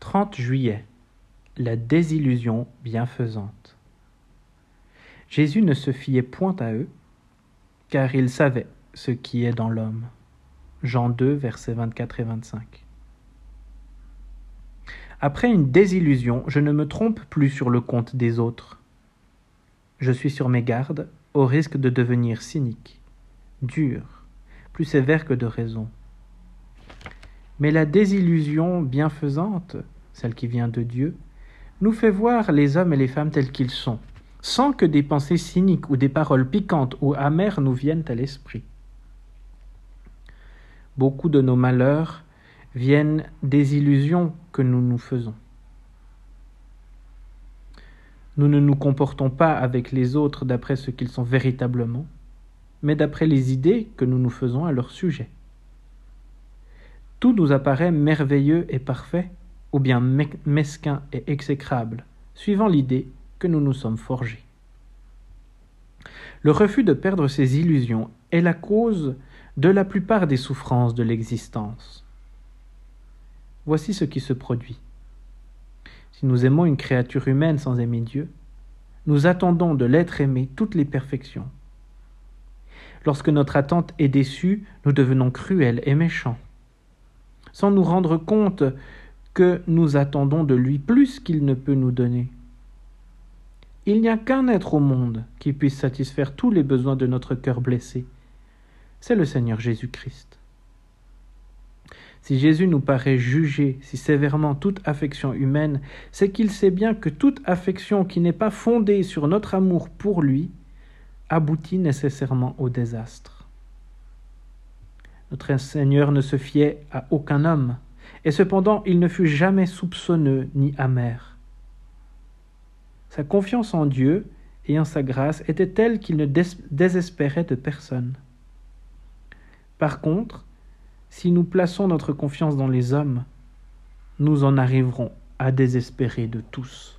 30 juillet. La désillusion bienfaisante. Jésus ne se fiait point à eux, car il savait ce qui est dans l'homme. Jean 2, versets 24 et 25. Après une désillusion, je ne me trompe plus sur le compte des autres. Je suis sur mes gardes, au risque de devenir cynique, dur, plus sévère que de raison. Mais la désillusion bienfaisante, celle qui vient de Dieu, nous fait voir les hommes et les femmes tels qu'ils sont, sans que des pensées cyniques ou des paroles piquantes ou amères nous viennent à l'esprit. Beaucoup de nos malheurs viennent des illusions que nous nous faisons. Nous ne nous comportons pas avec les autres d'après ce qu'ils sont véritablement, mais d'après les idées que nous nous faisons à leur sujet. Tout nous apparaît merveilleux et parfait, ou bien mesquin et exécrable, suivant l'idée que nous nous sommes forgés. Le refus de perdre ses illusions est la cause de la plupart des souffrances de l'existence. Voici ce qui se produit. Si nous aimons une créature humaine sans aimer Dieu, nous attendons de l'être aimé toutes les perfections. Lorsque notre attente est déçue, nous devenons cruels et méchants sans nous rendre compte que nous attendons de lui plus qu'il ne peut nous donner. Il n'y a qu'un être au monde qui puisse satisfaire tous les besoins de notre cœur blessé. C'est le Seigneur Jésus-Christ. Si Jésus nous paraît juger si sévèrement toute affection humaine, c'est qu'il sait bien que toute affection qui n'est pas fondée sur notre amour pour lui aboutit nécessairement au désastre. Notre Seigneur ne se fiait à aucun homme, et cependant il ne fut jamais soupçonneux ni amer. Sa confiance en Dieu et en sa grâce était telle qu'il ne désespérait de personne. Par contre, si nous plaçons notre confiance dans les hommes, nous en arriverons à désespérer de tous.